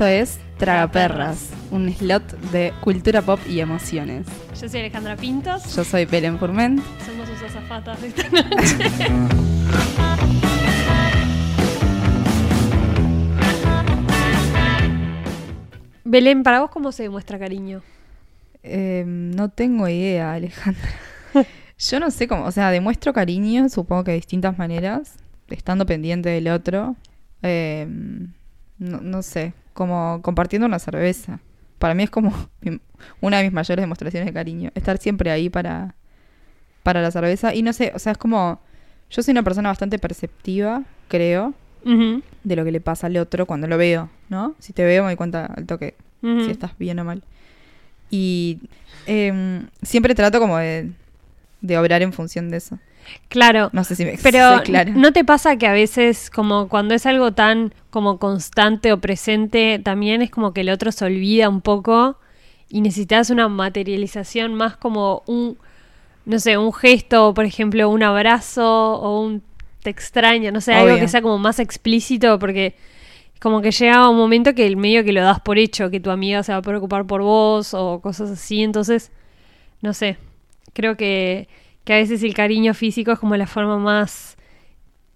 Esto es Tragaperras, un slot de cultura pop y emociones. Yo soy Alejandra Pintos. Yo soy Belén Furment. Somos sus azafatas de esta noche. Belén, ¿para vos cómo se demuestra cariño? Eh, no tengo idea, Alejandra. Yo no sé cómo, o sea, demuestro cariño, supongo que de distintas maneras, estando pendiente del otro. Eh, no, no sé, como compartiendo una cerveza. Para mí es como una de mis mayores demostraciones de cariño. Estar siempre ahí para, para la cerveza. Y no sé, o sea, es como... Yo soy una persona bastante perceptiva, creo, de lo que le pasa al otro cuando lo veo, ¿no? Si te veo me doy cuenta al toque si estás bien o mal. Y em, siempre trato como de, de obrar en función de eso. Claro. No sé si me Pero soy clara. ¿no te pasa que a veces como cuando es algo tan como constante o presente, también es como que el otro se olvida un poco y necesitas una materialización más como un, no sé, un gesto, por ejemplo, un abrazo o un te extraña, no sé, algo que sea como más explícito porque como que llega un momento que el medio que lo das por hecho, que tu amiga se va a preocupar por vos o cosas así, entonces, no sé, creo que, que a veces el cariño físico es como la forma más,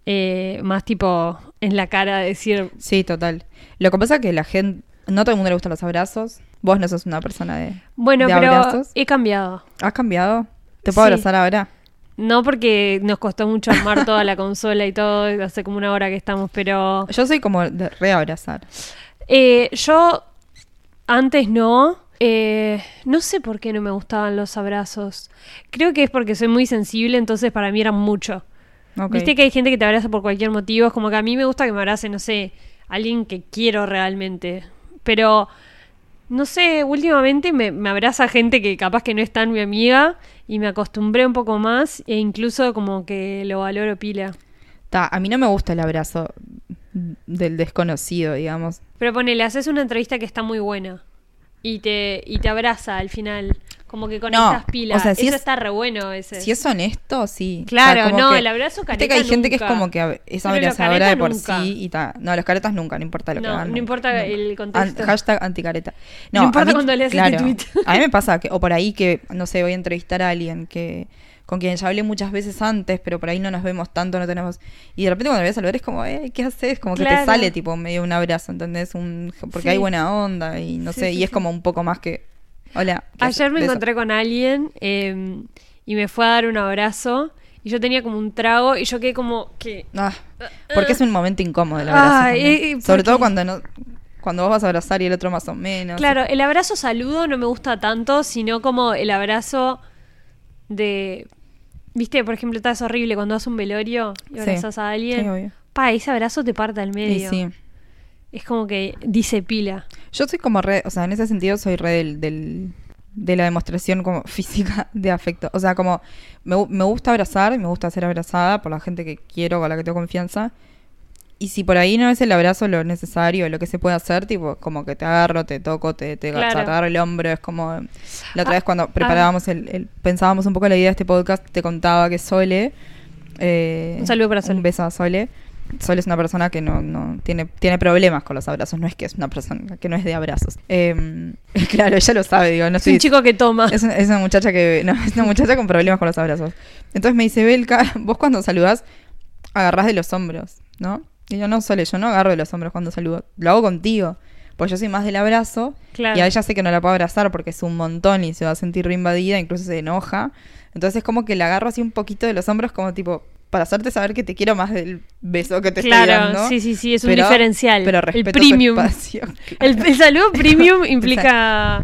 eh, más tipo en la cara de decir, Sí, total. Lo que pasa es que la gente... No a todo el mundo le gustan los abrazos. Vos no sos una persona de... bueno, ¿De pero abrazos? he cambiado. ¿Has cambiado? ¿Te puedo Sí. abrazar ahora? No porque nos costó mucho armar toda la consola y todo, hace como una hora que estamos, pero Yo soy como de reabrazar. eh, yo antes no. Eh, no sé por qué no me gustaban los abrazos. Creo que es porque soy muy sensible, entonces para mí eran mucho. Viste que hay gente que te abraza por cualquier motivo. Es como que a mí me gusta que me abrace, no sé, alguien que quiero realmente. Pero, no sé, últimamente me, me abraza gente que capaz que no es tan mi amiga. Y me acostumbré un poco más. E incluso como que lo valoro pila. Ta, a mí no me gusta el abrazo del desconocido, digamos. Pero ponele, haces una entrevista que está muy buena. Y te, y te abraza al final. Como que conectas No, pilas. o sea, si Eso es- está re bueno ese. Si es honesto, sí. Claro, como no, que- el abrazo Viste que careta hay gente que es nunca. como que es abrazadora de careta por nunca. sí y ta. No, los caretas nunca, no importa lo que No, hagan. no importa nunca. el contexto. An- hashtag anticareta. No a importa mí- cuando leas este claro, tweet. A mí me pasa que, o por ahí que, no sé, voy a entrevistar a alguien que con quien ya hablé muchas veces antes, pero por ahí no nos vemos tanto, no tenemos. Y de repente cuando me voy a saludar es como, eh, ¿qué haces? Como que te sale tipo medio un abrazo, ¿entendés? Un, porque Sí. hay buena onda y no Sí, sé, sí, y es como un poco más que. Hola. Ayer me eso. encontré con alguien eh, y me fue a dar un abrazo y yo tenía como un trago y yo quedé como que... Ah, porque es un momento incómodo el abrazo. Eh, eh, Sobre todo cuando no cuando vos vas a abrazar y el otro más o menos. Claro, el abrazo saludo no me gusta tanto, sino como el abrazo de... Viste, por ejemplo, es horrible cuando a un velorio y Sí. abrazas a alguien. Sí. Pa, ese abrazo te parte al medio. sí. Es como que dice pila. Yo soy como re, o sea, en ese sentido soy re del, del- de la demostración como física de afecto. O sea, como me, me gusta abrazar, me gusta ser abrazada por la gente que quiero, con la que tengo confianza. Y si por ahí no es el abrazo lo necesario, lo que se puede hacer, tipo, como que te agarro, te toco, te, te, Claro. agarro el hombro, es como... La otra Ah, vez cuando preparábamos el, el- pensábamos un poco la idea de este podcast, te contaba que Sole... eh, Un saludo para Sole. Un beso a Sole. Sole es una persona que no, no tiene, tiene problemas con los abrazos, no es que es una persona que no es de abrazos. Eh, claro, ella lo sabe, digo, no Es estoy, un chico que toma. es una, es una muchacha que. No, es una muchacha con problemas con los abrazos. Entonces me dice, Belka, vos cuando saludás, agarrás de los hombros, ¿no? Y yo no, Sole, yo no agarro de los hombros cuando saludo. Lo hago contigo. Pues yo soy más del abrazo. Claro. Y a ella sé que no la puedo abrazar porque es un montón y se va a sentir reinvadida, incluso se enoja. Entonces es como que la agarro así un poquito de los hombros, como tipo, para hacerte saber que te quiero más del beso que te estoy Claro, dando. sí, sí, sí, es un Pero- diferencial. Pero el respeto tu premium. El, el saludo premium implica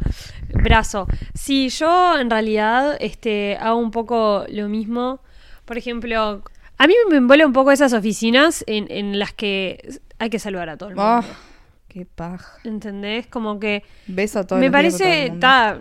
brazo. Sí, yo en realidad este, hago un poco lo mismo. Por ejemplo, a mí me envuelve un poco esas oficinas en, en las que hay que saludar a todo el mundo. Ah, qué paja. ¿Entendés? Como que Beso a todos me parece, el mundo. ta,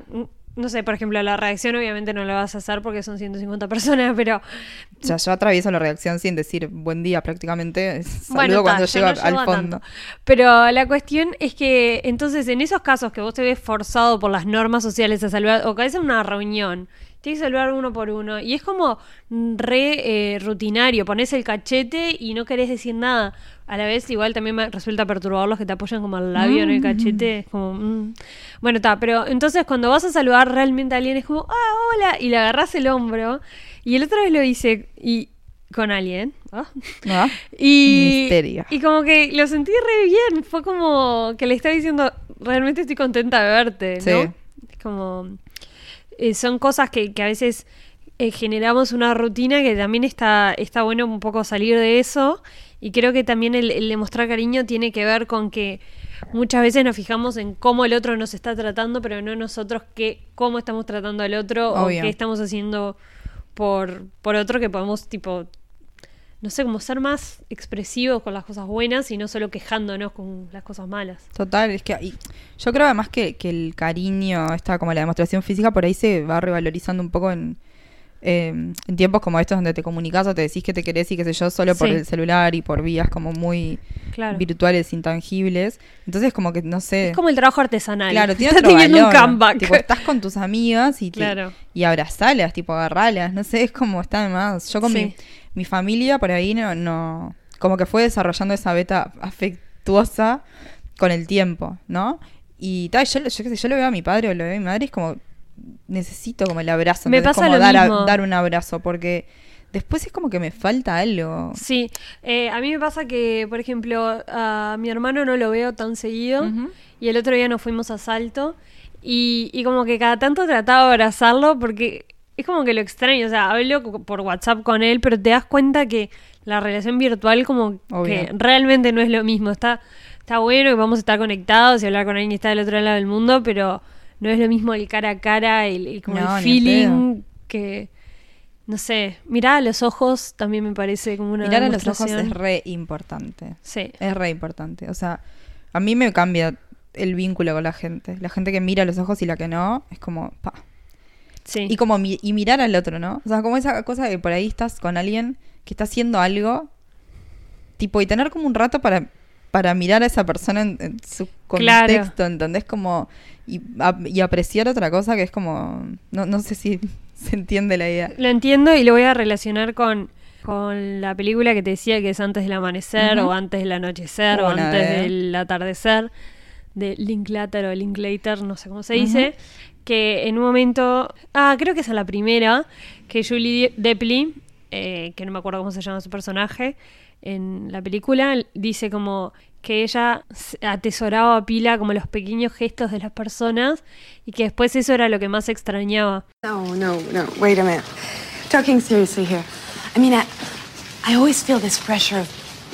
no sé, por ejemplo, la reacción obviamente no la vas a hacer porque son 150 personas, pero O sea, yo atravieso la reacción sin decir buen día prácticamente. Saludo Bueno, ta, cuando yo llego no al fondo. tanto. Pero la cuestión es que entonces en esos casos que vos te ves forzado por las normas sociales a saludar, o que en una reunión Tienes que saludar uno por uno. Y es como re eh, rutinario. Pones el cachete y no querés decir nada. A la vez, igual también me resulta perturbador los que te apoyan como al labio en el Mm. cachete. Es como. mm. Bueno, está. Pero entonces, cuando vas a saludar realmente a alguien, es como, ah, hola. Y le agarras el hombro. Y el otra vez lo hice. Y. Con alguien. ¿ah? ¿No? Y, Misterio. y como que lo sentí re bien. Fue como que le estaba diciendo, realmente estoy contenta de verte, ¿no? Sí. Es como... eh, son cosas que, que a veces eh, generamos una rutina que también está, está bueno un poco salir de eso. Y creo que también el, el demostrar cariño tiene que ver con que muchas veces nos fijamos en cómo el otro nos está tratando, pero no nosotros qué, cómo estamos tratando al otro Obvio. o qué estamos haciendo por, por otro que podemos tipo no sé, como ser más expresivos con las cosas buenas y no solo quejándonos con las cosas malas. Total, es que y yo creo además que, que el cariño, esta como la demostración física, por ahí se va revalorizando un poco en, eh, en tiempos como estos donde te comunicas o te decís que te querés y qué sé yo, solo por Sí. el celular y por vías como muy Claro. virtuales, intangibles. Entonces como que, no sé... Es como el trabajo artesanal. Claro, tiene Está otro teniendo un valor. comeback. Tipo, estás con tus amigas y, te- Claro. y abrazalas, tipo, agarralas. No sé, es como está más. Yo con Sí. mi, mi familia por ahí no, no. Como que fue desarrollando esa beta afectuosa con el tiempo, ¿no? Y tal, yo, yo qué sé, yo lo veo a mi padre o lo veo a mi madre, es como. Necesito como el abrazo. Me pasa como lo dar, a- mismo. dar un abrazo, porque después es como que me falta algo. Sí, eh, a mí me pasa que, por ejemplo, a mi hermano no lo veo tan seguido y el otro día nos fuimos a Salto y, y como que cada tanto trataba de abrazarlo porque es como que lo extraño, o sea, hablo por WhatsApp con él, pero te das cuenta que la relación virtual como Obvio. que realmente no es lo mismo, está, está bueno y vamos a estar conectados y hablar con alguien que está del otro lado del mundo, pero no es lo mismo el cara a cara, el, el- como No, el feeling que... No sé, mirar a los ojos también me parece como una Mirar a los ojos es re importante. Sí, Es re importante. O sea, a mí me cambia el vínculo con la gente. La gente que mira a los ojos y la que no, es como, pa. Sí. Y como mi- y mirar al otro, ¿no? O sea, como esa cosa de que por ahí estás con alguien que está haciendo algo, tipo, y tener como un rato para, para mirar a esa persona en, en su Claro. contexto, ¿entendés? Como, y, a- y apreciar otra cosa que es como, no, no sé si se entiende la idea. Lo entiendo y lo voy a relacionar con, con la película que te decía que es antes del amanecer o antes del anochecer o antes de- del atardecer de Linklater o Linklater, no sé cómo se Ujú. dice, que en un momento, ah, creo que es en la primera, que Julie Depli, eh, que no me acuerdo cómo se llama su personaje, en la película dice como que ella atesoraba a pila como los pequeños gestos de las personas y que después eso era lo que más extrañaba. No, no, no. Wait a minute. Talking seriously here. I mean, I, I always feel this pressure of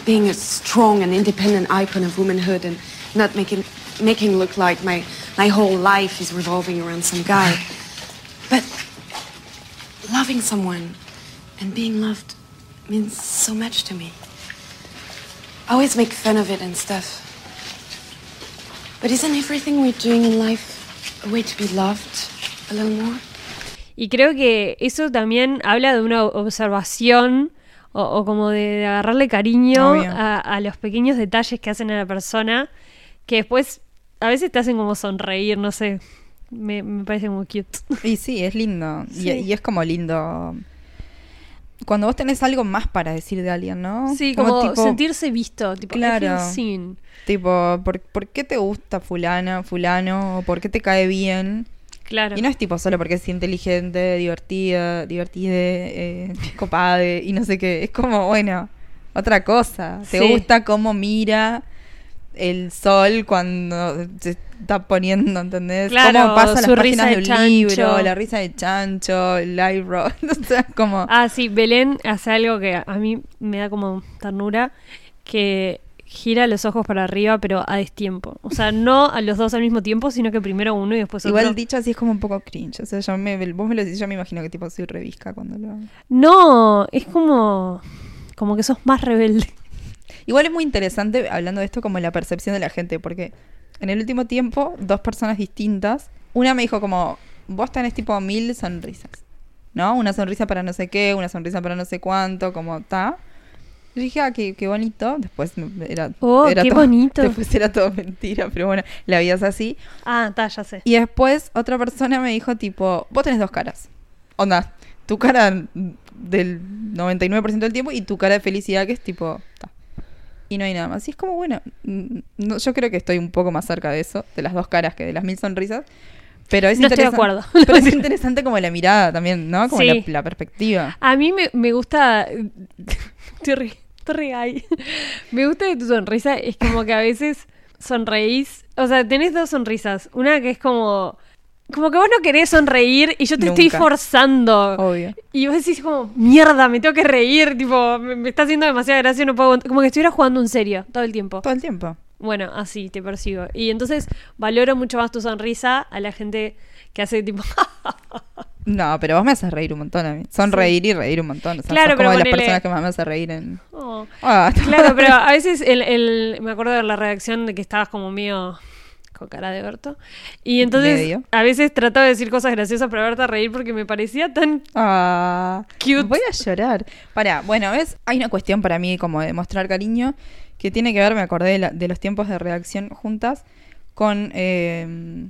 being a strong and independent icon of womanhood and not making making look like my my whole life is revolving around some guy. But loving someone and being loved means so much to me. I always make fun of it and stuff. But isn't everything we're doing in life a way to be loved a little more? Y creo que eso también habla de una observación o, o como de, de agarrarle cariño a, a los pequeños detalles que hacen a la persona que después a veces te hacen como sonreír, no sé. Me, me parece muy cute. Y sí, es lindo. Y- Sí. Y, es como lindo. Cuando vos tenés algo más para decir de alguien, ¿no? Sí, como, tipo, sentirse visto, tipo, Claro. seen. Tipo, ¿por, por qué te gusta fulana, fulano? ¿O ¿Por qué te cae bien? Claro. Y no es tipo solo porque es inteligente, divertida, divertida, eh, copada y no sé qué. Es como, bueno, otra cosa. Te Sí. gusta cómo mira el sol cuando se está poniendo, ¿entendés? Claro, cómo pasan su las páginas de de un libro, la risa de chancho, el live roll. o sea, como... Ah, sí, Belén hace algo que a mí me da como ternura, que gira los ojos para arriba, pero a destiempo. O sea, no a los dos al mismo tiempo, sino que primero uno y después otro. Igual dicho así es como un poco cringe. O sea, yo me, vos me lo decís, yo me imagino que tipo soy revisca cuando lo hago. No, es como, como que sos más rebelde. Igual es muy interesante hablando de esto como la percepción de la gente, porque en el último tiempo, dos personas distintas, una me dijo como, vos tenés tipo mil sonrisas, ¿no? Una sonrisa para no sé qué, una sonrisa para no sé cuánto, como ta. Yo dije, ah, qué, qué bonito. Después era, Oh, era qué todo- bonito. Después era todo mentira, pero bueno, la vida es así. Ah, está, ya sé. Y después otra persona me dijo tipo, vos tenés dos caras. onda, tu cara del 99% del tiempo y tu cara de felicidad que es tipo... ta. No hay nada más. Y es como, bueno, mm, no, yo creo que estoy un poco más cerca de eso, de las dos caras que de las mil sonrisas. Pero es No estoy de interesante. acuerdo. Pero es interesante como la mirada también, ¿no? Como Sí. la, la perspectiva. A mí me, me gusta. Te ríes. Me gusta de tu sonrisa. Es como que a veces sonreís. O sea, tenés dos sonrisas. Una que es como. Como que vos no querés sonreír y yo te estoy forzando. Obvio. Y vos decís como, mierda, me tengo que reír. Tipo, me, me está haciendo demasiada gracia, no puedo aguantar". Como que estuviera jugando en serio todo el tiempo. Todo el tiempo. Bueno, así te percibo. Y entonces valoro mucho más tu sonrisa a la gente que hace tipo. No, pero vos me haces reír un montón a mí. Sonreír y reír un montón. O sea, Claro, sos pero como de las personas que más me hace reír en... "Oh". Ah, Claro, pero a veces el, el- me acuerdo de la redacción de que estabas como mío con cara de orto. Y entonces a veces trataba de decir cosas graciosas para verte a reír porque me parecía tan... Ah, Cute. Voy a llorar. Para, bueno, ¿ves? Hay una cuestión para mí como de mostrar cariño que tiene que ver, me acordé de, la- de los tiempos de redacción juntas, con eh,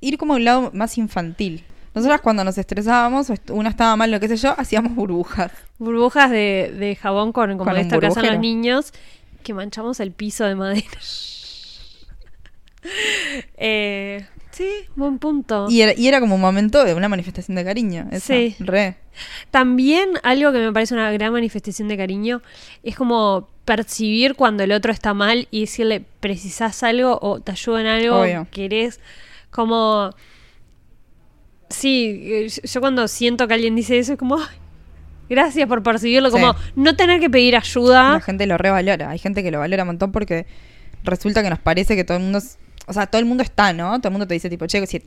ir como a un lado más infantil. Nosotras cuando nos estresábamos, una estaba mal, lo que sé yo, hacíamos burbujas. Burbujas de, de jabón con, como Con que hacen los niños, que manchamos el piso de madera. Eh, sí, buen punto. Y era, y era como un momento de una manifestación de cariño. esa, Sí. Re. También algo que me parece una gran manifestación de cariño es como percibir cuando el otro está mal y decirle, precisás algo o te ayudo en algo, Obvio. querés, como... Sí, eh, yo cuando siento que alguien dice eso es como, "Ay, gracias por percibirlo, Sí. como no tener que pedir ayuda. La gente lo revalora. Hay gente que lo valora un montón porque resulta que nos parece que todo el mundo. O sea, todo el mundo está, ¿no? Todo el mundo te dice, tipo, che, si,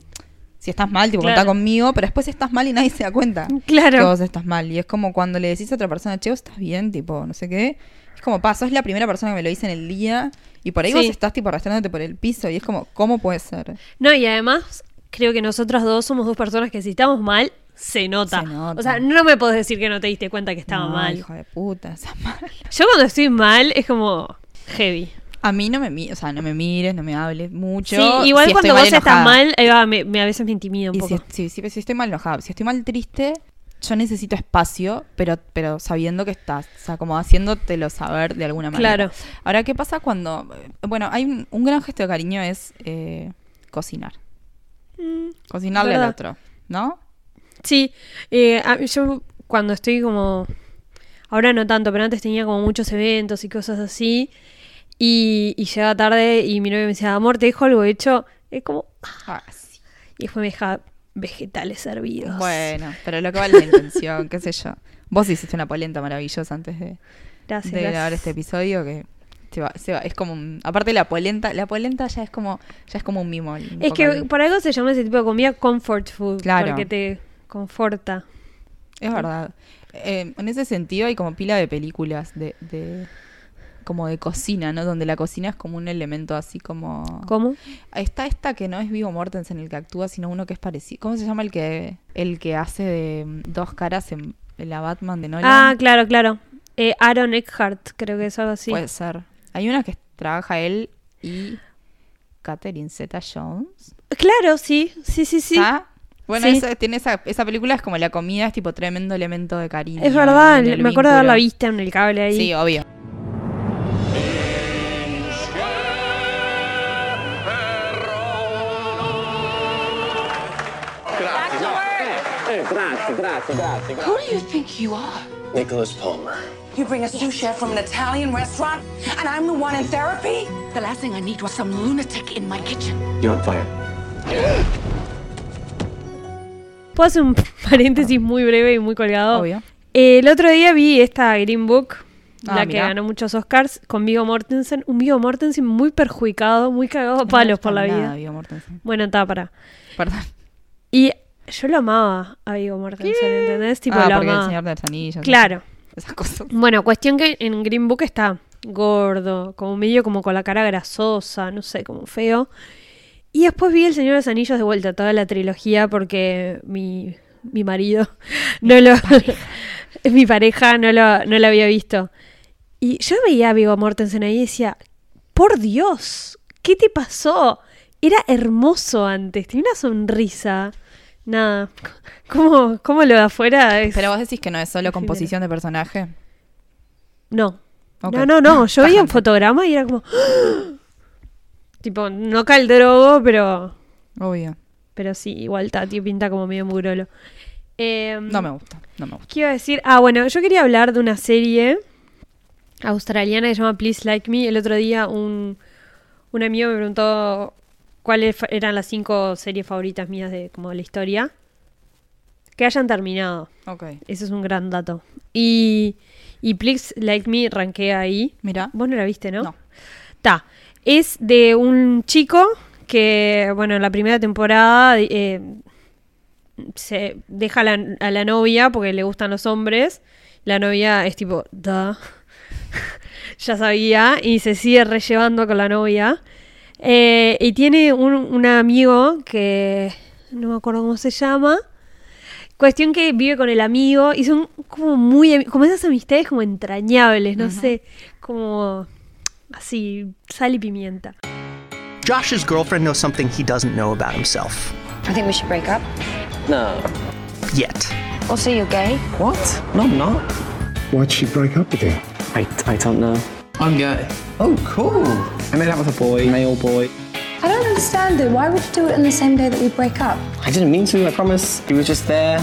si estás mal, tipo, Claro. contá conmigo, pero después estás mal y nadie se da cuenta Claro. que vos estás mal. Y es como cuando le decís a otra persona, che, vos estás bien, tipo, no sé qué. Es como, pa, sos la primera persona que me lo dice en el día y por ahí Sí. vos estás, tipo, arrastrándote por el piso y es como, ¿cómo puede ser? No, y además creo que nosotras dos somos dos personas que si estamos mal, se nota. Se nota. O sea, no me podés decir que no te diste cuenta que estaba No, mal. Hijo de puta, estás mal. Yo cuando estoy mal es como heavy. A mí no me, o sea, no me mires, no me hables mucho. Sí, igual Si cuando vos estás enojada. mal, ahí va, me, me- a veces me intimida un Y poco. si, si, si- si estoy mal enojada, si estoy mal triste, yo necesito espacio, pero, pero sabiendo que estás, o sea, como haciéndotelo saber de alguna manera. Claro. Ahora, ¿qué pasa cuando, bueno, hay un, un gran gesto de cariño es eh, cocinar. Mm, Cocinarle al otro, ¿no? Sí, eh, yo cuando estoy como... Ahora no tanto, pero antes tenía como muchos eventos y cosas así. Y, y llegaba tarde y mi novio me decía, amor, te dejo algo hecho. Es como... Ah, sí. Y después me deja vegetales servidos. Bueno, pero lo que vale la intención, qué sé yo. Vos hiciste una polenta maravillosa antes de, Gracias. de grabar este episodio que se va, se va- es como un- aparte la polenta, la polenta ya es como ya es como un mimo. un Es que por algo se llama ese tipo de comida comfort food. Claro. Porque te conforta. Es verdad. Eh, en ese sentido hay como pila de películas de, de como de cocina, ¿no? Donde la cocina es como un elemento así como ¿Cómo? Está esta que no es Vivo Mortensen el que actúa, sino uno que es parecido. ¿Cómo se llama el que el que hace de dos caras en, en la Batman de Nolan? Ah, claro, claro. Eh, Aaron Eckhart, creo que es algo así. Puede ser. Hay una que trabaja él y Catherine Zeta Jones. Claro, sí, sí, sí, sí. Bueno, Sí. esa, tiene esa, esa película es como la comida, es tipo tremendo elemento de cariño. es verdad, en me acuerdo de haberla vista en el cable ahí. Sí, obvio. Who do you think you are? Nicholas Palmer. You bring a sous chef from an Italian restaurant, and I'm the one in therapy? The last thing I need was some lunatic in my kitchen. You're on fire. Puedo hacer un paréntesis muy breve y muy colgado. Obvio. El otro día vi esta Green Book, Ah, la que mirá. ganó muchos Oscars, con Vigo Mortensen. Un Vigo Mortensen muy perjudicado, muy cagado a palos por la Nada, vida. Viggo Mortensen. Bueno, está para. Perdón. Y yo lo amaba a Vigo Mortensen, ¿entendés? Tipo, ah, lo porque el amaba. Señor de los Anillos. Claro. Esas cosas. Bueno, cuestión que en Green Book está gordo, como medio como con la cara grasosa, no sé, como feo. Y después vi El Señor de los Anillos de vuelta, toda la trilogía, porque mi, mi marido no lo. mi pareja no lo, no lo había visto. Y yo veía a Viggo Mortensen ahí y decía: Por Dios, ¿qué te pasó? Era hermoso antes, tenía una sonrisa. Nada. ¿Cómo, cómo lo de afuera es? Pero vos decís que no es solo composición de personaje. No. No, no, no. Yo veía un fotograma y era como. tipo, no caldrogo, pero. Obvio. Pero sí, igual Tati pinta como medio mugrolo. Em, No me gusta, no me gusta. ¿Qué iba a decir? Ah, bueno, yo quería hablar de una serie australiana que se llama Please Like Me. El otro día un, un amigo me preguntó cuáles eran las cinco series favoritas mías de como de la historia. Que hayan terminado. Ok. Ese es un gran dato. Y, y Please Like Me ranqué ahí. Mira. Vos no la viste, ¿no? No. Ta. Es de un chico que, bueno, en la primera temporada eh, se deja a la, a la novia porque le gustan los hombres. La novia es tipo, da. ya sabía. Y se sigue rellevando con la novia. Eh, y tiene un, un amigo que no me acuerdo cómo se llama. Cuestión que vive con el amigo y son como muy, como esas amistades como entrañables, no sé, como así, sal y pimienta. Josh's girlfriend knows something he doesn't know about himself I think we should break up. No. yet. Also, you're gay. What? No, I'm not. Why'd she break up with you? I, I don't know. I'm gay. Oh, cool. I made out with a boy, male boy. I don't understand it. Why would you do it on the same day that we break up? I didn't mean to, I promise. He was just there.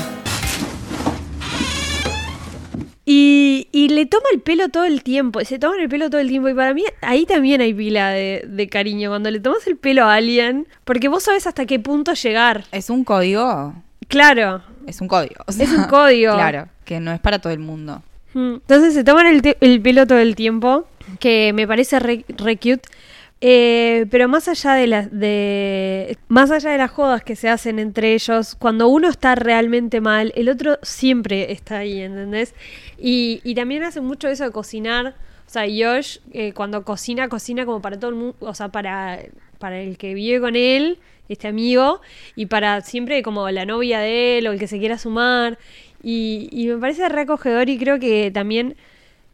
Y, y le toma el pelo todo el tiempo, se toman el pelo todo el tiempo y para mí ahí también hay pila de, de cariño, cuando le tomas el pelo a alguien, porque vos sabes hasta qué punto llegar. ¿Es un código? Claro, Es un código. o Es un código. Claro, que no es para todo el mundo. Mm. Entonces se toman el, el pelo todo el tiempo, que me parece re, cute. Eh, pero más allá de las de más allá de las jodas que se hacen entre ellos, cuando uno está realmente mal, el otro siempre está ahí, ¿entendés? Y, y también hace mucho eso de cocinar. O sea, Josh eh, cuando cocina, cocina como para todo el mundo, o sea, para, para el que vive con él, este amigo, y para siempre como la novia de él o el que se quiera sumar. Y, y me parece recogedor y creo que también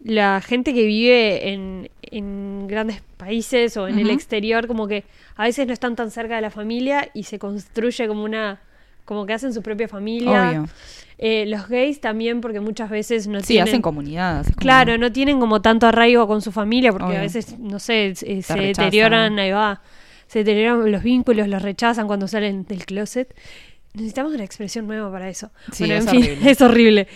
la gente que vive en, en grandes países o en el exterior, como que a veces no están tan cerca de la familia y se construye como una, como que hacen su propia familia. Obvio. Eh, los gays también, porque muchas veces no Sí, tienen... hacen comunidad. es como- Claro, no tienen como tanto arraigo con su familia porque a veces, no sé, se, deterioran, ahí va, se deterioran los vínculos, los rechazan cuando salen del closet. Necesitamos una expresión nueva para eso. Sí, Bueno, es en fin, horrible. es horrible.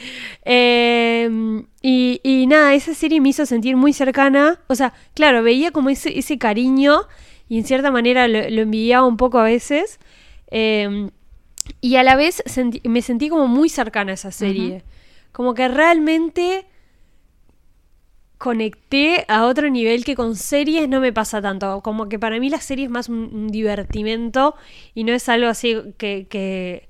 Eh, y, y nada, esa serie me hizo sentir muy cercana. O sea, claro, veía como ese, ese cariño y en cierta manera lo, lo envidiaba un poco a veces. Eh, y a la vez me sentí como muy cercana a esa serie. Como que realmente conecté a otro nivel que con series no me pasa tanto. Como que para mí la serie es más un, un divertimento y no es algo así que, que,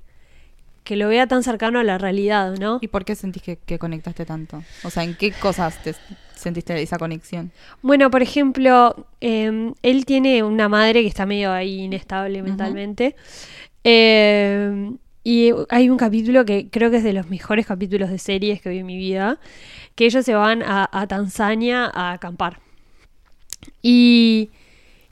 que lo vea tan cercano a la realidad, ¿no? ¿Y por qué sentís que, que conectaste tanto? O sea, ¿en qué cosas te sentiste esa conexión? Bueno, por ejemplo, eh, él tiene una madre que está medio ahí inestable mentalmente. Eh, y hay un capítulo que creo que es de los mejores capítulos de series que vi en mi vida, que ellos se van a, a Tanzania a acampar. Y,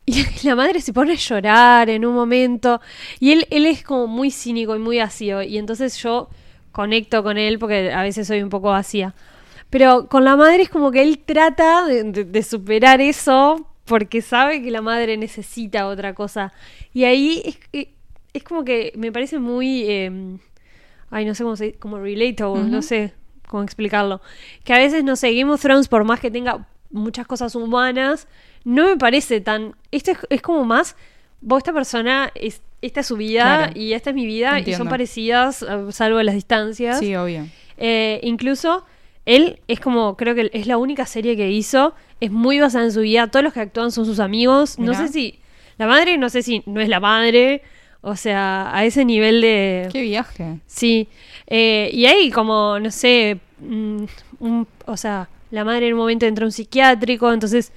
y la madre se pone a llorar en un momento. Y él, él es como muy cínico y muy vacío. Y entonces yo conecto con él porque a veces soy un poco vacía. Pero con la madre es como que él trata de, de- de superar eso porque sabe que la madre necesita otra cosa. Y ahí es, es- es como que me parece muy... eh, ay, no sé cómo se como relatable, no sé cómo explicarlo. Que a veces, no sé, Game of Thrones, por más que tenga muchas cosas humanas, no me parece tan... Esto es, es como más... Vos, esta persona, es, esta es su vida Claro. y esta es mi vida y son parecidas, eh, salvo las distancias. Sí, obvio. Eh, incluso él es como, creo que es la única serie que hizo, es muy basada en su vida, todos los que actúan son sus amigos, no sé si, la madre, no sé si no es la madre, o sea, a ese nivel de... Qué viaje. Sí, Eh, y ahí como, no sé, mm, un- o sea, la madre en un momento entra a un psiquiátrico, entonces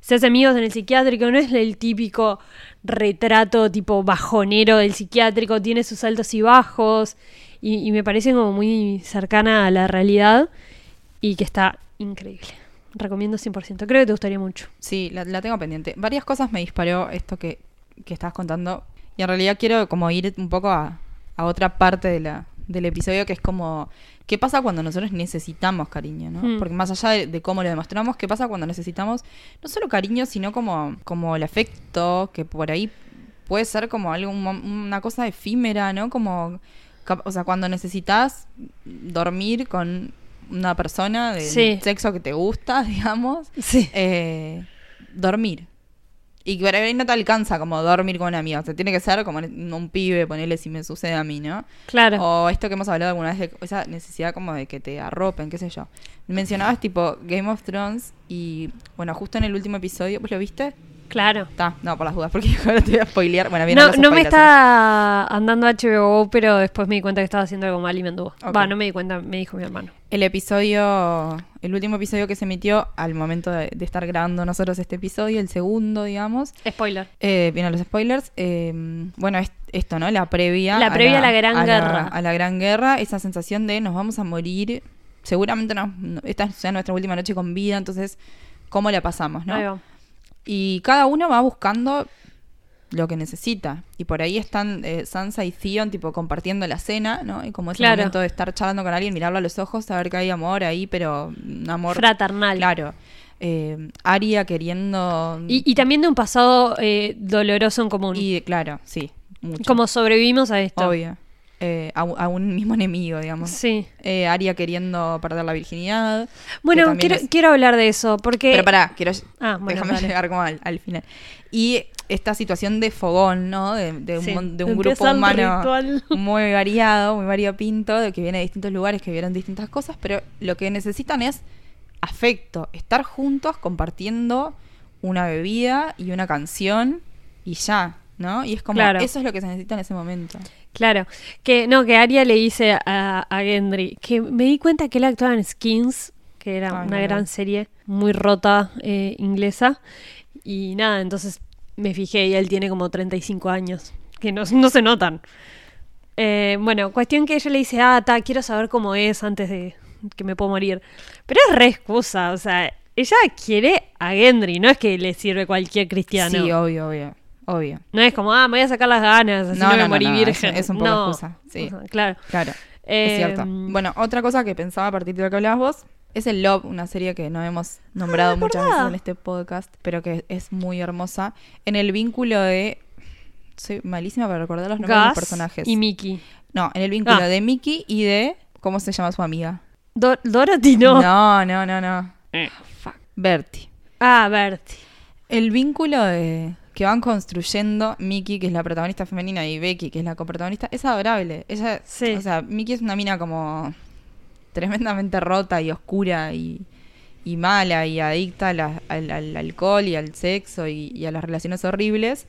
se hace amigos en el psiquiátrico, no es el típico retrato tipo bajonero del psiquiátrico, tiene sus altos y bajos, y, y me parece como muy cercana a la realidad y que está increíble. Recomiendo 100%, creo que te gustaría mucho. Sí, la, la tengo pendiente. Varias cosas me disparó esto que, que estabas contando. Y en realidad quiero como ir un poco a, a otra parte de la, del episodio que es como, ¿qué pasa cuando nosotros necesitamos cariño? ¿no? Mm. Porque más allá de, de cómo lo demostramos, ¿qué pasa cuando necesitamos no solo cariño, sino como, como el afecto, que por ahí puede ser como algo, una cosa efímera, ¿no? Como, o sea, cuando necesitas dormir con una persona del Sí. sexo que te gusta, digamos, Sí. eh, dormir. Y que por ahí no te alcanza como dormir con un amigo. O sea, tiene que ser como un pibe, ponerle si me sucede a mí, ¿no? Claro. O esto que hemos hablado alguna vez, de esa necesidad como de que te arropen, qué sé yo. Mencionabas tipo Game of Thrones y, bueno, justo en el último episodio, ¿vos lo viste? Claro. Está, no, por las dudas, porque ahora te voy a spoilear. Bueno, vienen No, no me está andando HBO, pero después me di cuenta que estaba haciendo algo mal y me anduvo. Va, no me di cuenta, me dijo mi hermano. El episodio, el último episodio que se emitió al momento de, de estar grabando nosotros este episodio, el segundo, digamos. Spoiler. Eh, vienen los spoilers. eh, bueno, es esto, ¿no? La previa. La previa a la Gran Guerra. a la Gran Guerra, esa sensación de nos vamos a morir. Seguramente no, no- esta sea nuestra última noche con vida, entonces, ¿cómo la pasamos, no? Y cada uno va buscando lo que necesita. Y por ahí están eh, Sansa y Theon, tipo, compartiendo la cena, ¿no? Y como ese Claro. momento de estar charlando con alguien, mirarlo a los ojos, saber que hay amor ahí, pero un amor... Fraternal. Claro. Eh, Aria queriendo... Y, y también de un pasado eh, doloroso en común. Y, claro, sí. Mucho. Como sobrevivimos a esto. Obvio. Eh, a, un- a un mismo enemigo, digamos. Sí. Eh, Aria queriendo perder la virginidad. Bueno, quiero, es- quiero hablar de eso, porque... Pero pará, quiero... Ah, bueno, déjame llegar como al, al final. Y esta situación de fogón, ¿no? De, de un, Sí. mon- de un grupo humano ritual. muy variado, muy variopinto, de que viene de distintos lugares, que vieron distintas cosas, pero lo que necesitan es afecto, estar juntos compartiendo una bebida y una canción y ya, ¿no? Y es como, Claro. eso es lo que se necesita en ese momento. Claro, que no, que Aria le dice a, a Gendry, que me di cuenta que él actuaba en Skins, que era Ay, una gran serie muy rota eh, inglesa, y nada, entonces me fijé y él tiene como 35 años, que no, no se notan. Eh, bueno, cuestión que ella le dice, ah, ta, quiero saber cómo es antes de que me puedo morir. Pero es re excusa, o sea, ella quiere a Gendry, no es que le sirve cualquier cristiano. Sí, obvio, obvio, obvio. No es como, ah, me voy a sacar las ganas, así No, no, no, me morí no, virgen. es- es un poco excusa, sí. Claro. Claro, Eh, es cierto. Bueno, otra cosa que pensaba a partir de lo que hablabas vos es el Love, una serie que no hemos nombrado Ah, muchas ¿verdad? veces en este podcast, pero que es muy hermosa. En el vínculo de. Soy malísima para recordar los nombres de los personajes. y Mickey. No, en el vínculo Ah. de Mickey y de. ¿Cómo se llama su amiga? Do- Dorothy no. No, no, no, no. Fuck. Bertie. Ah, Bertie. El vínculo de que van construyendo Mickey, que es la protagonista femenina, y Becky, que es la coprotagonista, es adorable. Ella, Sí. o sea, Mickey es una mina como tremendamente rota y oscura y, y mala y adicta a la- al, al alcohol y al sexo y, y a las relaciones horribles.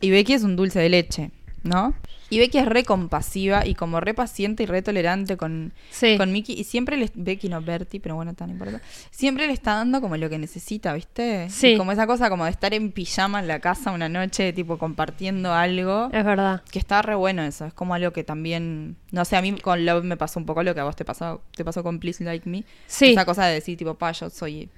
Y Becky es un dulce de leche, ¿no? Y Becky es re compasiva y como re paciente y re tolerante con, Sí. con Mickey. Y siempre le... Becky no Bertie, pero bueno, tan importante. Siempre le está dando como lo que necesita, ¿viste? Sí. Y como esa cosa como de estar en pijama en la casa una noche, tipo compartiendo algo. Es verdad. Que está re bueno eso. Es como algo que también... No sé, a mí con Love me pasó un poco lo que a vos te pasó, te pasó con Please Like Me. Sí. Esa cosa de decir, tipo, pa, yo soy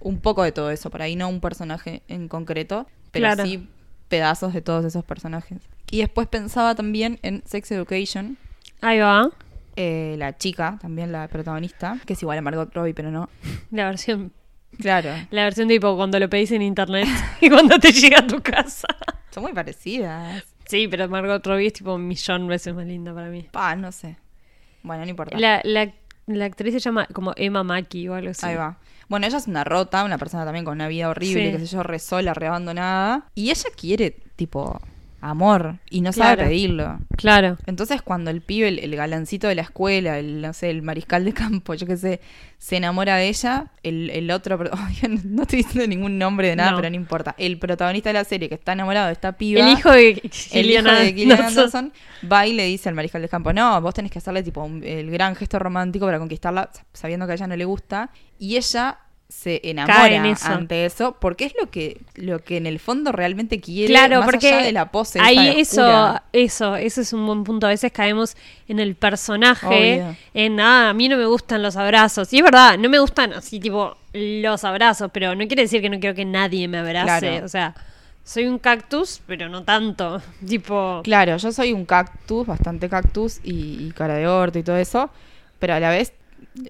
un poco de todo eso. Por ahí no un personaje en concreto, pero Claro. sí pedazos de todos esos personajes. Y después pensaba también en Sex Education, Ahí va. eh, la chica, también la protagonista, que es igual a Margot Robbie, pero no. La versión. Claro, La versión tipo cuando lo pedís en internet y cuando te llega a tu casa. son muy parecidas. Sí, pero Margot Robbie es tipo un millón veces más linda para mí. Pa, no sé. Bueno, no importa. La, la, la actriz se llama como Emma Mackey o algo así. Ahí va. Bueno, ella es una rota, una persona también con una vida horrible, Sí. qué sé yo, re sola, re abandonada. Y ella quiere, tipo, amor. Y no sabe pedirlo. Claro. Entonces cuando el pibe, el, el galancito de la escuela, el, no sé, el mariscal de campo, yo qué sé, se enamora de ella, el, el otro, no, estoy diciendo ningún nombre de nada, No. pero no importa. El protagonista de la serie que está enamorado de esta piba. El hijo de Gillian hijo de Gillian Anderson. Anderson va y le dice al mariscal de campo, no, vos tenés que hacerle tipo un- el gran gesto romántico para conquistarla, sabiendo que a ella no le gusta. Y ella se enamora en eso. ante eso, porque es lo que, lo que en el fondo realmente quiere, Claro, más porque allá de la pose. ahí eso, eso, eso es un buen punto. A veces caemos en el personaje, Obvio. en ah, a mí no me gustan los abrazos. Y es verdad, no me gustan así tipo los abrazos, pero no quiere decir que no quiero que nadie me abrace. Claro. O sea, soy un cactus, pero no tanto. Tipo, Claro, yo soy un cactus, bastante cactus y, y cara de orto y todo eso, pero a la vez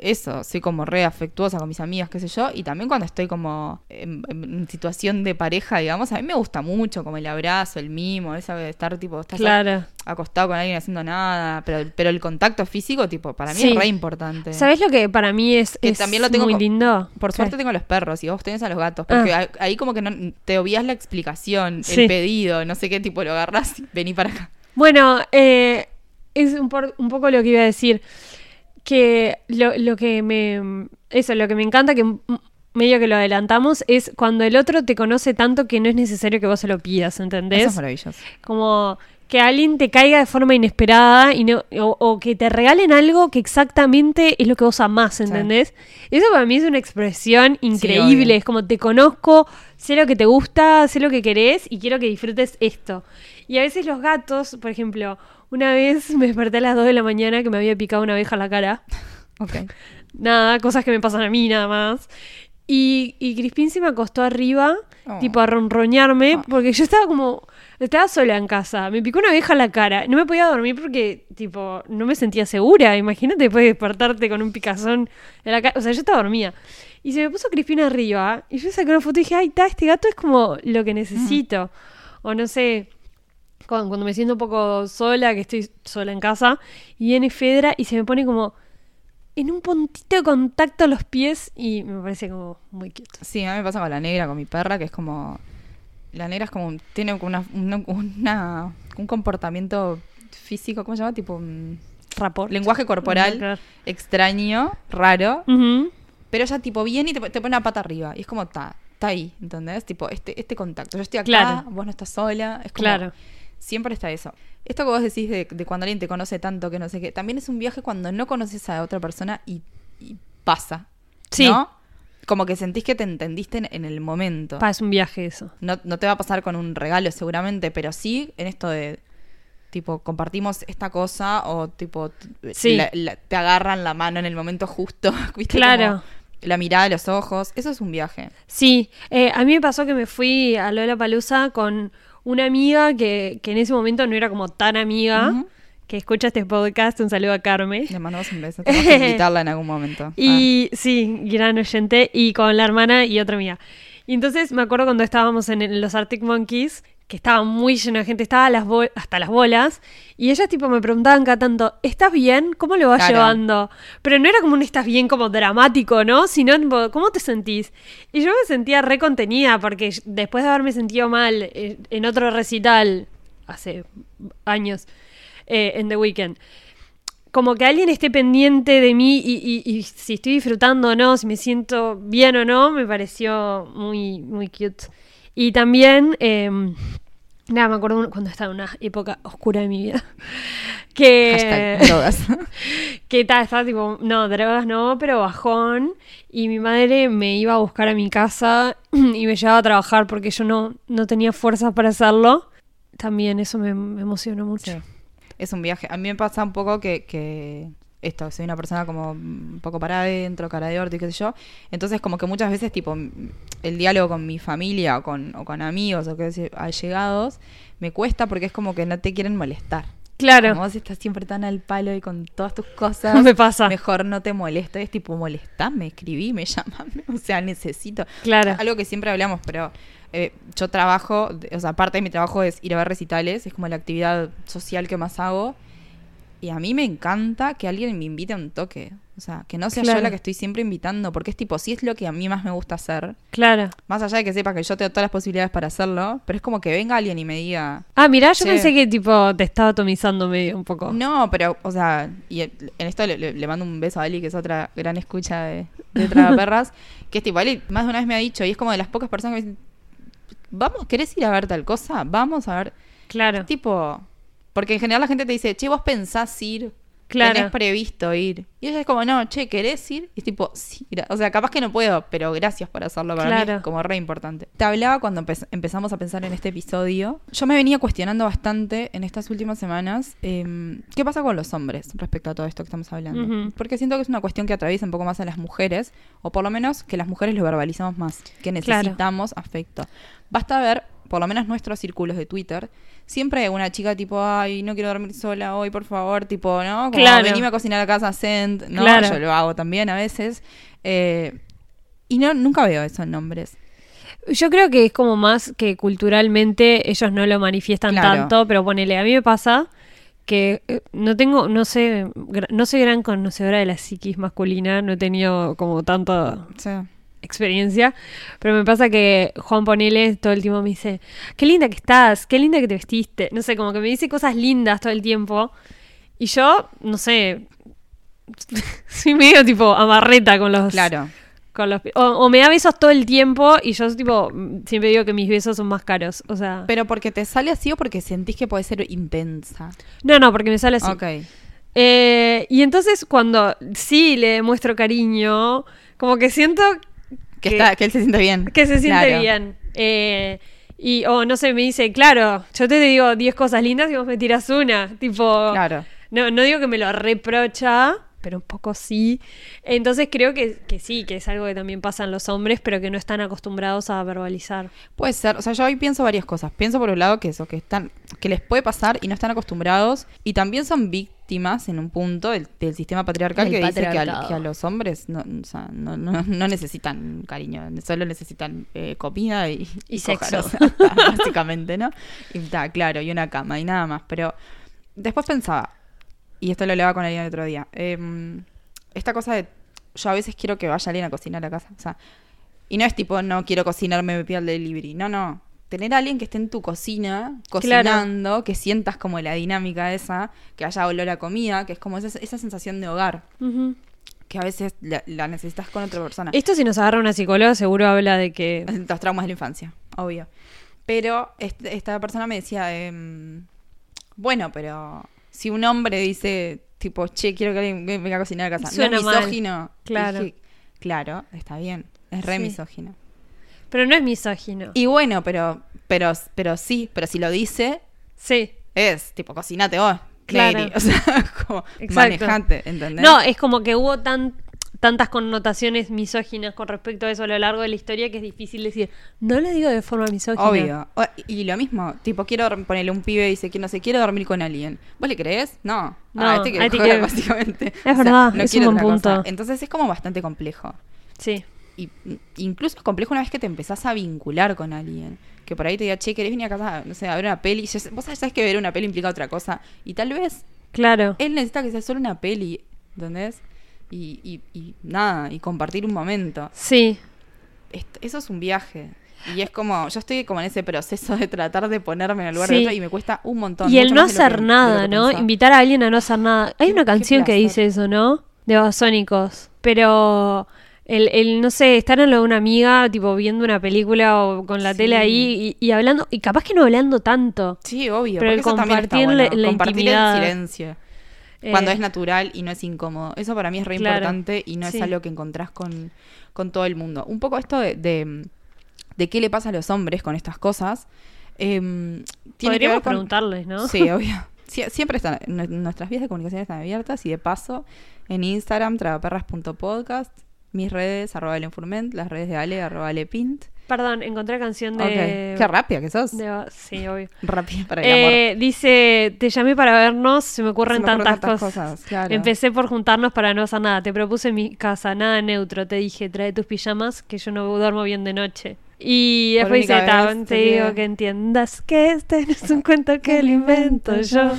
eso, soy como re afectuosa con mis amigas, qué sé yo, y también cuando estoy como en, en situación de pareja, digamos, a mí me gusta mucho como el abrazo, el mimo, esa de estar tipo, estás claro. acostado con alguien haciendo nada, pero, pero el contacto físico, tipo, para mí Sí. es re importante. ¿Sabes lo que para mí es, Que es también lo tengo muy lindo? Por suerte tengo los perros y vos tenés a los gatos, porque Ah. ahí- como que no, te obvias la explicación, Sí. el pedido, no sé qué tipo, lo agarrás y vení para acá. Bueno, eh, es un, por- un poco lo que iba a decir. Que lo, lo que me. Eso, lo que me encanta, que medio que lo adelantamos, es cuando el otro te conoce tanto que no es necesario que vos se lo pidas, Eso ¿entendés? es maravilloso. Como que alguien te caiga de forma inesperada y no, o, o que te regalen algo que exactamente es lo que vos amás, ¿entendés? Eso para mí es una expresión increíble. es como te conozco, sé lo que te gusta, sé lo que querés y quiero que disfrutes esto. Y a veces los gatos, por ejemplo, una vez me desperté a las 2 de la mañana que me había picado una abeja en la cara. Ok. Nada, cosas que me pasan a mí nada más. Y, y Crispín se me acostó arriba, Oh. tipo a ronroñarme, porque yo estaba como, estaba sola en casa, me picó una abeja en la cara, no me podía dormir porque, tipo, no me sentía segura. Imagínate después de despertarte con un picazón en la cara, o sea, yo estaba dormida. Y se me puso Crispín arriba, y yo saqué una foto y dije, ay, está, este gato es como lo que necesito. O no sé, cuando, cuando me siento un poco sola, que estoy sola en casa, y viene Fedra y se me pone como en un puntito de contacto a los pies y me parece como muy cute. Sí, a mí me pasa con la negra, con mi perra, que es como. La negra es como. Tiene como una, una- una- un comportamiento físico, ¿cómo se llama? Tipo. un Rapport. lenguaje corporal extraño, raro. Pero ella, tipo, viene y te, te pone una pata arriba. Y es como, está, está ahí, ¿entendés? Tipo, este, este contacto. Yo estoy acá, Claro. vos no estás sola. Es como, Claro. Siempre está eso. Esto que vos decís de, de cuando alguien te conoce tanto que no sé qué, también es un viaje cuando no conoces a otra persona y, y pasa. Sí. ¿No? Como que sentís que te entendiste en, en el momento. Pa, es un viaje eso. No, no te va a pasar con un regalo seguramente, pero sí en esto de tipo compartimos esta cosa o tipo Sí. la- la- te agarran la mano en el momento justo, ¿viste? Claro. Como la mirada, los ojos, eso es un viaje. Sí, eh, a mí me pasó que me fui a Lola Palusa con una amiga que, que en ese momento no era como tan amiga, que escucha este podcast, un saludo a Carmen. Le mandamos un beso, tenemos que invitarla en algún momento. Ah. Y sí, gran oyente, y con la hermana y otra amiga. Y entonces me acuerdo cuando estábamos en, los Arctic Monkeys, que estaba muy lleno de gente, estaba las hasta las bolas, y ellas tipo me preguntaban cada tanto, ¿estás bien? ¿Cómo lo vas Claro. llevando? Pero no era como un estás bien como dramático, ¿no? Sino tipo, ¿cómo te sentís? Y yo me sentía re contenida, porque después de haberme sentido mal eh, en otro recital, hace años, eh, en The Weeknd, como que alguien esté pendiente de mí y, y- y si estoy disfrutando o no, si me siento bien o no, me pareció muy, muy cute. Y también, eh, nada, me acuerdo cuando estaba en una época oscura de mi vida. Que, Hashtag drogas. que ta, estaba tipo, no, drogas no, pero bajón. Y mi madre me iba a buscar a mi casa y me llevaba a trabajar porque yo no, no tenía fuerzas para hacerlo. También eso me, me emocionó mucho. Sí. Es un viaje. A mí me pasa un poco que, que esto, soy una persona como un poco para adentro, cara de orto y qué sé yo. Entonces como que muchas veces tipo el diálogo con mi familia o con, o con amigos o qué sé, allegados me cuesta porque es como que no te quieren molestar. Claro. Como vos estás siempre tan al palo y con todas tus cosas. Me pasa. Mejor no te molesto. Es tipo, molestame, escribime, llamame. O sea, necesito. Claro. Algo que siempre hablamos, pero eh, yo trabajo, o sea, parte de mi trabajo es ir a ver recitales. Es como la actividad social que más hago. Y a mí me encanta que alguien me invite a un toque. O sea, que no sea Claro. yo la que estoy siempre invitando. Porque es tipo, sí es lo que a mí más me gusta hacer. Claro. Más allá de que sepa que yo tengo todas las posibilidades para hacerlo. Pero es como que venga alguien y me diga, Ah, mirá, yo pensé que tipo te estaba atomizando medio un poco. No, pero, o sea, y en esto le, le- le mando un beso a Ali, que es otra gran escucha de, de Tragaperras, que es tipo, Ali más de una vez me ha dicho, y es como de las pocas personas que me dicen, vamos, ¿querés ir a ver tal cosa? Vamos a ver. Claro. Tipo, porque en general la gente te dice, che, vos pensás ir, Claro. tenés previsto ir. Y ella es como, no, che, ¿querés ir? Y es tipo, sí, o sea, capaz que no puedo, pero gracias por hacerlo. Para mí Claro. es como re importante. Te hablaba cuando empe- empezamos a pensar en este episodio. Yo me venía cuestionando bastante en estas últimas semanas em, qué pasa con los hombres respecto a todo esto que estamos hablando. Ujú. Porque siento que es una cuestión que atraviesa un poco más a las mujeres, o por lo menos que las mujeres lo verbalizamos más, que Claro. necesitamos afecto. Basta ver por lo menos nuestros círculos de Twitter, siempre hay una chica tipo, ay, no quiero dormir sola hoy, por favor, tipo, ¿no? Como, Claro. venime a cocinar a casa, send, ¿no? Claro. Yo lo hago también a veces. Eh, y no, nunca veo esos nombres. Yo creo que es como más que culturalmente ellos no lo manifiestan Claro. tanto, pero ponele, a mí me pasa que eh, no tengo, no sé, no soy gran conocedora de la psiquis masculina, no he tenido como tanta O sea, experiencia, pero me pasa que Juan Ponele todo el tiempo me dice, qué linda que estás, qué linda que te vestiste, no sé, como que me dice cosas lindas todo el tiempo, y yo, no sé, soy medio tipo amarreta con los... claro. Con los, o, o me da besos todo el tiempo y yo tipo siempre digo que mis besos son más caros. O sea, Pero porque te sale así o porque sentís que puede ser intensa. no, no, porque me sale así. Ok. Eh, y entonces cuando sí le demuestro cariño, como que siento Que, Que- está, que él se siente bien. que se siente Claro. bien. Eh, y, o no sé, me dice, claro, yo te digo 10 cosas lindas y vos me tiras una. Tipo, Claro. no, no digo que me lo reprocha, pero un poco sí. Entonces creo que, que sí, que es algo que también pasa en los hombres, pero que no están acostumbrados a verbalizar. Puede ser, o sea, yo hoy pienso varias cosas. Pienso por un lado que eso, que están, que les puede pasar y no están acostumbrados. Y también son víctimas en un punto del, del sistema patriarcal que dice que a, patriarcado. que a los hombres no, o sea, no, no- no necesitan cariño, solo necesitan eh, comida y, Y sexo. o sea, está, básicamente, ¿no? Y está, claro, y una cama y nada más. Pero después pensaba, y esto lo hablaba con alguien el otro día, em, esta cosa de yo a veces quiero que vaya alguien a cocinar a casa. O sea, y no es tipo, no quiero cocinarme, me pido el delivery. No, no. Tener a alguien que esté en tu cocina, cocinando, que sientas como la dinámica esa, que haya olor a comida, que es como esa, esa sensación de hogar, que a veces la, la necesitas con otra persona. Esto si nos agarra una psicóloga seguro habla de que... Los traumas de la infancia, obvio. Pero este- esta persona me decía, em, bueno, pero si un hombre dice, tipo, che, quiero que alguien ve- venga a cocinar a casa, Suena no es mal. misógino. Claro. Dije, claro, está bien, es re Sí. misógino. Pero no es misógino. Y bueno, pero, pero, pero sí, pero si lo dice, Sí. es tipo, cocinate vos, Claro. lady. O sea, como Exacto. manejante, ¿entendés? No, es como que hubo tan, tantas connotaciones misóginas con respecto a eso a lo largo de la historia que es difícil decir, no lo digo de forma misógina. Obvio. O- Y lo mismo, tipo, quiero ponerle un pibe y dice que no sé, quiero dormir con alguien. ¿Vos le crees? No. No, ah, este que básicamente. Es O sea, verdad, no es un buen otra cosa. punto. Entonces es como bastante complejo. Sí. Y incluso es complejo una vez que te empezás a vincular con alguien. Que por ahí te diga, che, ¿querés venir a casa, no sé, a ver una peli? Vos sabés que ver una peli implica otra cosa. Y tal vez Claro. él necesita que sea solo una peli, ¿entendés? Y, y, y nada, y compartir un momento. Sí. Eso es un viaje. Y es como, yo estoy como en ese proceso de tratar de ponerme en el lugar Sí. de otro y me cuesta un montón. Y el no hacer que- nada, ¿no? pensaba. Invitar a alguien a no hacer nada. Hay una canción que dice eso, ¿no? De Babasónicos. Pero el, el, no sé, estar en lo de una amiga, tipo viendo una película o con la Sí. tele ahí y, y hablando, y capaz que no hablando tanto. Sí, obvio. Pero el eso también está compartir la- bueno. la compartir intimidad. el silencio. Cuando Eh, es natural y no es incómodo. Eso para mí es re Claro. importante y no Sí. es algo que encontrás con, con todo el mundo. Un poco esto de, de, de qué le pasa a los hombres con estas cosas. tiene que Podríamos con- preguntarles, ¿no? Sí, obvio. Sie- siempre están, nu- nuestras vías de comunicación están abiertas y de paso en Instagram, travaperras.podcast, mis redes, arroba Lenfurment, las redes de Ale, arroba Alepint. Perdón, encontré canción de... Ok. Qué rápida que sos. de- sí, obvio. Rápida para el amor. Eh, dice, te llamé para vernos, se me ocurren, Se me tantas, tantas cosas. cosas, claro. Empecé por juntarnos para no hacer nada. Te propuse mi casa, nada neutro. Te dije, trae tus pijamas, que yo no duermo bien de noche. Y Por después dice, única "Ta- vez te digo pido". que entiendas que este no es un cuento que lo invento yo.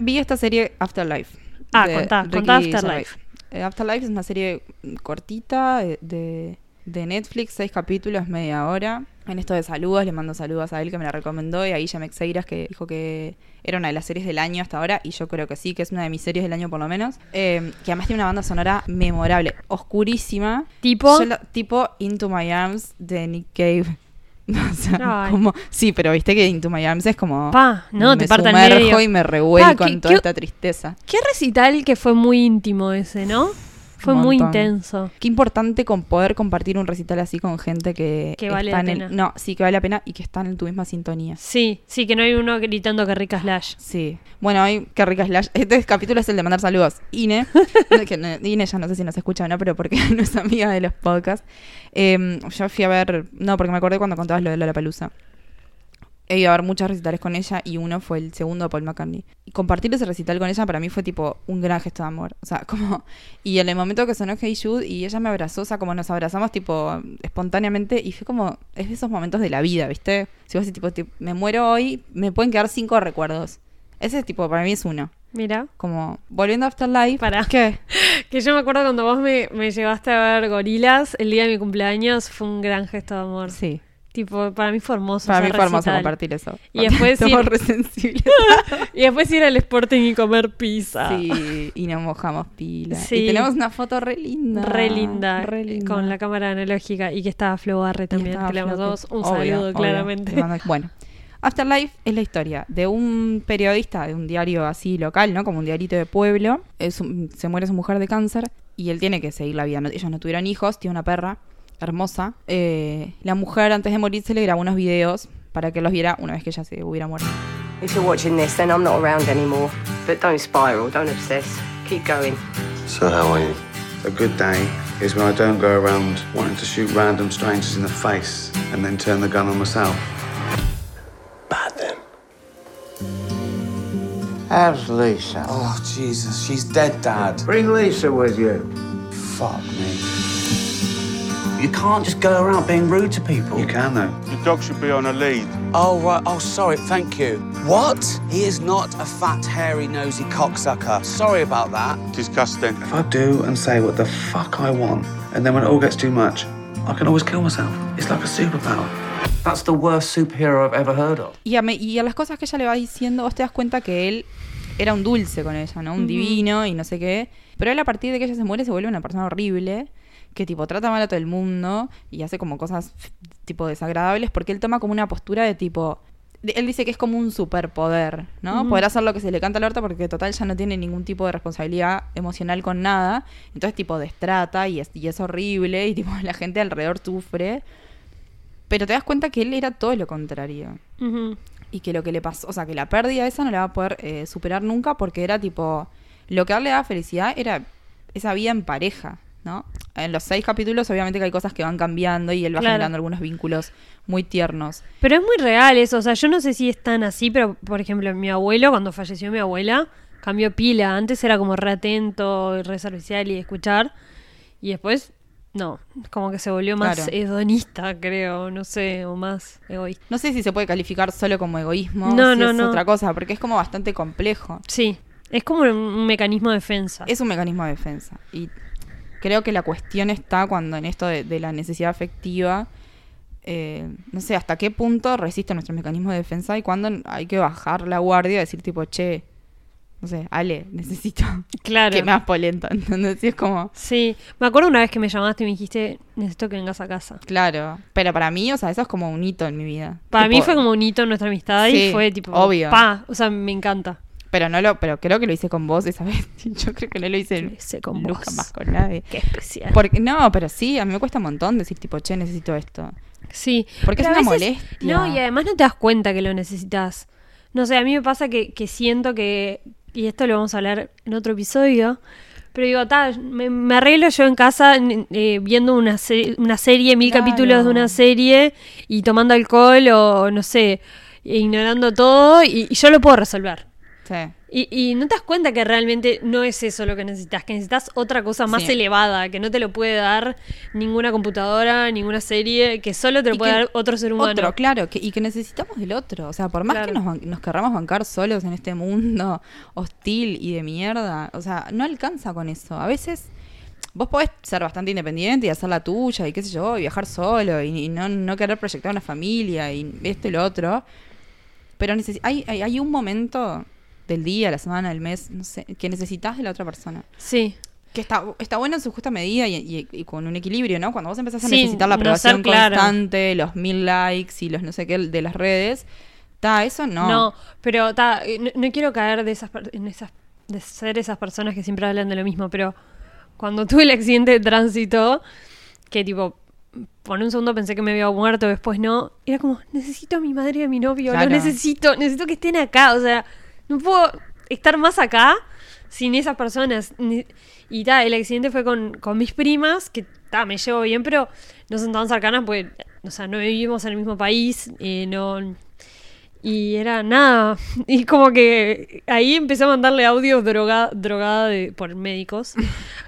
Vi esta serie Afterlife. Ah, contá, contá Afterlife. Eh, Afterlife es una serie cortita eh, de, de Netflix, seis capítulos, media hora. En esto de saludos, le mando saludos a él que me la recomendó y a Illa Mexeiras que dijo que era una de las series del año hasta ahora y yo creo que sí, que es una de mis series del año por lo menos. Eh, que además tiene una banda sonora memorable, oscurísima. ¿Tipo? Yo tipo Into My Arms de Nick Cave. O sea, Ay. como, sí, pero viste que Into My Arms es como Pa, no, me te parta sumerjo medio. y me revuelco Pa, ¿qué- en toda qué- esta tristeza. Qué recital que fue muy íntimo ese, ¿no? Fue muy intenso. Qué importante con poder compartir un recital así con gente que, Que vale está la en el- pena. no, sí que vale la pena y que están en tu misma sintonía. Sí, sí, que no hay uno gritando que rica Slash. Sí. Bueno, hoy, qué rica Slash. Este capítulo es el de mandar saludos. Ine, que Ine ya no sé si nos escucha o no, pero porque no es amiga de los podcasts. Eh, yo fui a ver, no, porque me acordé cuando contabas lo de Lola Palusa. He ido a ver muchos recitales con ella y uno fue el segundo de Paul McCartney. Y compartir ese recital con ella para mí fue tipo un gran gesto de amor. O sea, como. Y en el momento que sonó Hey Jude y ella me abrazó, o sea, como nos abrazamos tipo espontáneamente y fue como. Es de esos momentos de la vida, ¿viste? Si vos decís, tipo, tipo, me muero hoy, me pueden quedar cinco recuerdos. Ese tipo, para mí es uno. Mira. Como, volviendo a Afterlife. Pará. ¿Qué? Que yo me acuerdo cuando vos me, me llevaste a ver gorilas el día de mi cumpleaños, fue un gran gesto de amor. Sí. Tipo, para mí fue hermoso. Para mí fue hermoso compartir eso. Y después ir- sensibles. Y después ir al Sporting y comer pizza. Sí, y nos mojamos pila. Sí. Y tenemos una foto re linda. Re linda, Re linda. con la cámara analógica y que estaba Flo Barre también, que le mandamos un obvio, saludo obvio. claramente. Bueno, Afterlife es la historia de un periodista de un diario así local, ¿no? Como un diarito de pueblo. Es un- se muere su mujer de cáncer y él tiene que seguir la vida. No- ellos no tuvieron hijos, tiene una perra hermosa. Eh, la mujer antes de morirse le grabó unos videos para que los viera una vez que ella se hubiera muerto. If you're watching this, then I'm not around anymore. But don't spiral, don't obsess. Keep going. So how are you? A good day is when I don't go around wanting to shoot random strangers in the face and then turn the gun on myself. Bad then. How's Lisa? Oh, Jesus, she's dead, Dad. Bring Lisa with you. Fuck me. You can't just go around being rude to people. You can though. Your dog should be on a lead. Oh, right. Oh, sorry. Thank you. What? He is not a fat, hairy, nosy cocksucker. Sorry about that. Disgusting. If I do and say what the fuck I want, and then when it all gets too much, I can always kill myself. It's like a superpower. That's the worst superhero I've ever heard of. Y a, me- y a las cosas que ella le va diciendo, vos te das cuenta que él era un dulce con ella, ¿no? Un divino y no sé qué. Pero él a partir de que ella se muere se vuelve una persona horrible, que tipo trata mal a todo el mundo y hace como cosas tipo desagradables porque él toma como una postura de tipo... Él dice que es como un superpoder, ¿no? Poder hacer lo que se le canta al orto porque total ya no tiene ningún tipo de responsabilidad emocional con nada. Entonces tipo destrata y es, y es horrible y tipo la gente alrededor sufre. Pero te das cuenta que él era todo lo contrario y que lo que le pasó, o sea, que la pérdida esa no la va a poder eh, superar nunca porque era tipo, lo que a él le daba felicidad era esa vida en pareja, ¿no? En los seis capítulos obviamente que hay cosas que van cambiando y él va Claro. generando algunos vínculos muy tiernos. Pero es muy real eso, o sea, yo no sé si es tan así, pero por ejemplo, mi abuelo, cuando falleció mi abuela, cambió pila. Antes era como re atento, y re servicial y escuchar. Y después, no, como que se volvió más Claro. hedonista, creo, no sé, o más egoísta. No sé si se puede calificar solo como egoísmo, No, si no, es no. otra cosa, porque es como bastante complejo. Sí, es como un, un mecanismo de defensa. Es un mecanismo de defensa. Y creo que la cuestión está cuando en esto de, de la necesidad afectiva, eh, no sé hasta qué punto resiste nuestro mecanismo de defensa y cuando hay que bajar la guardia y decir tipo, che, no sé, Ale, necesito Claro. que me hagas polenta. ¿entendés? Y es como, Sí, me acuerdo una vez que me llamaste y me dijiste, necesito que vengas a casa. claro. Pero para mí, o sea, eso es como un hito en mi vida. Para mí Tipo, fue como un hito en nuestra amistad Sí, y fue tipo, obvio. pa, o sea, me encanta. Pero no lo, pero creo que lo hice con vos esa vez. Yo creo que no lo hice, con nunca vos. más con nadie. Qué especial. Porque, no, pero sí, a mí me cuesta un montón decir tipo, che, necesito esto. Sí. Porque pero es una veces- molestia. No, y además no te das cuenta que lo necesitas. No sé, a mí me pasa que, que siento que, y esto lo vamos a hablar en otro episodio, pero digo, ta, me, me arreglo yo en casa eh, viendo una, se- una serie, mil Claro. capítulos de una serie y tomando alcohol o no sé, ignorando todo y, y yo lo puedo resolver. Sí. Y, y no te das cuenta que realmente no es eso lo que necesitas, que necesitas otra cosa más Sí. elevada, que no te lo puede dar ninguna computadora, ninguna serie, que solo te lo Y puede dar otro ser humano. Otro, claro, que, y que necesitamos del otro. O sea, por más que nos, nos querramos bancar solos en este mundo hostil y de mierda, o sea, no alcanza con eso. A veces vos podés ser bastante independiente y hacer la tuya y qué sé yo, y viajar solo y, y no, no querer proyectar una familia y esto y lo otro. Pero hay, hay, hay un momento del día, la semana, del mes, no sé, que necesitas de la otra persona. Sí. Que está, está bueno en su justa medida y, y- y con un equilibrio, ¿no? Cuando vos empezás a Sí, necesitar la aprobación constante, los mil likes y los no sé qué de las redes, está, eso no. No, pero ta, eh, no, no quiero caer de esas en esas de ser esas personas que siempre hablan de lo mismo, pero cuando tuve el accidente de tránsito, que tipo, por un segundo pensé que me había muerto, después no, era como, necesito a mi madre y a mi novio, Claro. lo necesito, necesito que estén acá, o sea, no puedo estar más acá sin esas personas. Y ta, el accidente fue con, con mis primas, que ta, me llevo bien, pero no son tan cercanas, pues, o sea, no vivimos en el mismo país, eh, no... Y era nada. Y como que ahí empecé a mandarle audios droga, drogada de, por médicos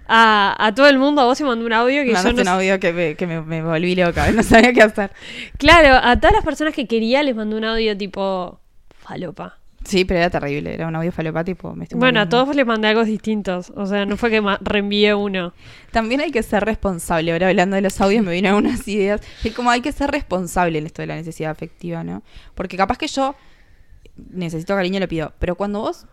a, a todo el mundo. A vos se mandó un audio que yo no un audio que, me, que me, me volví loca, no sabía qué hacer. Claro, a todas las personas que quería les mandó un audio tipo falopa. Sí, pero era terrible, era un audio falopa tipo... Me estoy Bueno, a todos les mandé algo distintos. O sea, no fue que reenvié uno. También hay que ser responsable. Ahora hablando de los audios me vienen unas ideas. Es como hay que ser responsable en esto de la necesidad afectiva, ¿no? Porque capaz que yo necesito cariño lo pido, pero cuando vos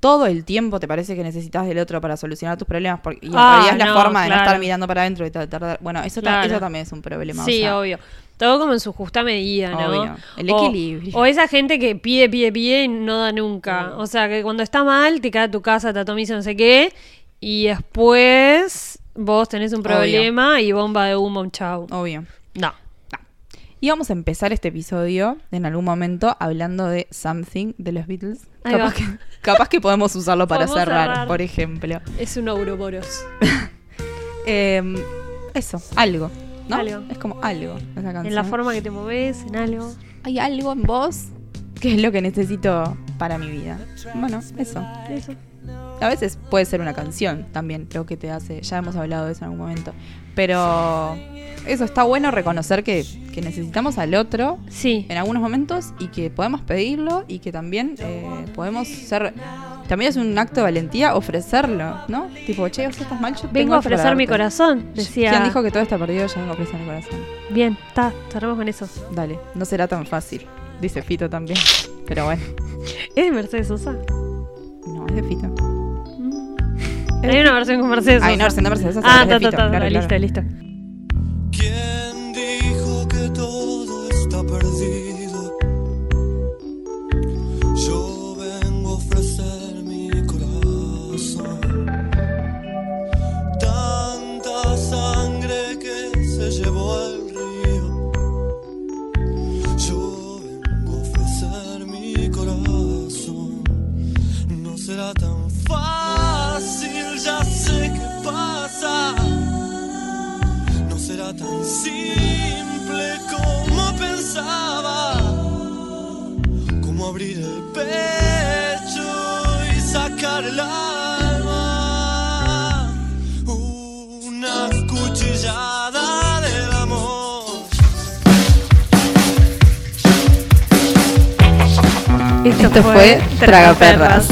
todo el tiempo te parece que necesitas del otro para solucionar tus problemas porque, y en Ah, realidad es la no, forma de no estar mirando para adentro y tratar bueno eso, ta- Claro. eso también es un problema o Sí, sea, obvio. Todo como en su justa medida, ¿no? Obvio. El equilibrio. O, esa gente que pide, pide, pide y no da nunca. O sea, que cuando está mal, te queda a tu casa, te atomiza no sé qué. Y después vos tenés un Obvio. problema y bomba de humo, chau. obvio No. y vamos a empezar este episodio en algún momento hablando de Something de los Beatles capaz que, capaz que podemos usarlo para cerrar, cerrar. por ejemplo Es un Ouroboros. Eh, eso, algo, ¿no? Algo. Es como algo esa canción. En la forma que te moves, en algo. Hay algo en vos que es lo que necesito para mi vida. Bueno, eso. Eso. A veces puede ser una canción también lo que te hace. Ya hemos hablado de eso en algún momento. Pero eso está bueno reconocer que, que necesitamos al otro Sí. en algunos momentos y que podemos pedirlo y que también eh, podemos ser. También es un acto de valentía ofrecerlo, ¿no? Tipo, che, vos estás mal, yo Vengo a ofrecer mi corazón, decía. ¿Quién dijo que todo está perdido? Yo vengo a ofrecer mi corazón. Bien, está, cerramos con eso. Dale, no será tan fácil. Dice Fito también. Pero bueno, ¿Es de Mercedes Sosa? no, es de Fito. Hay una versión con Mercedes Sosa. Hay una versión de Mercedes Sosa, Ah, ta, ta, ta, listo, listo. Esto fue Tragaperras.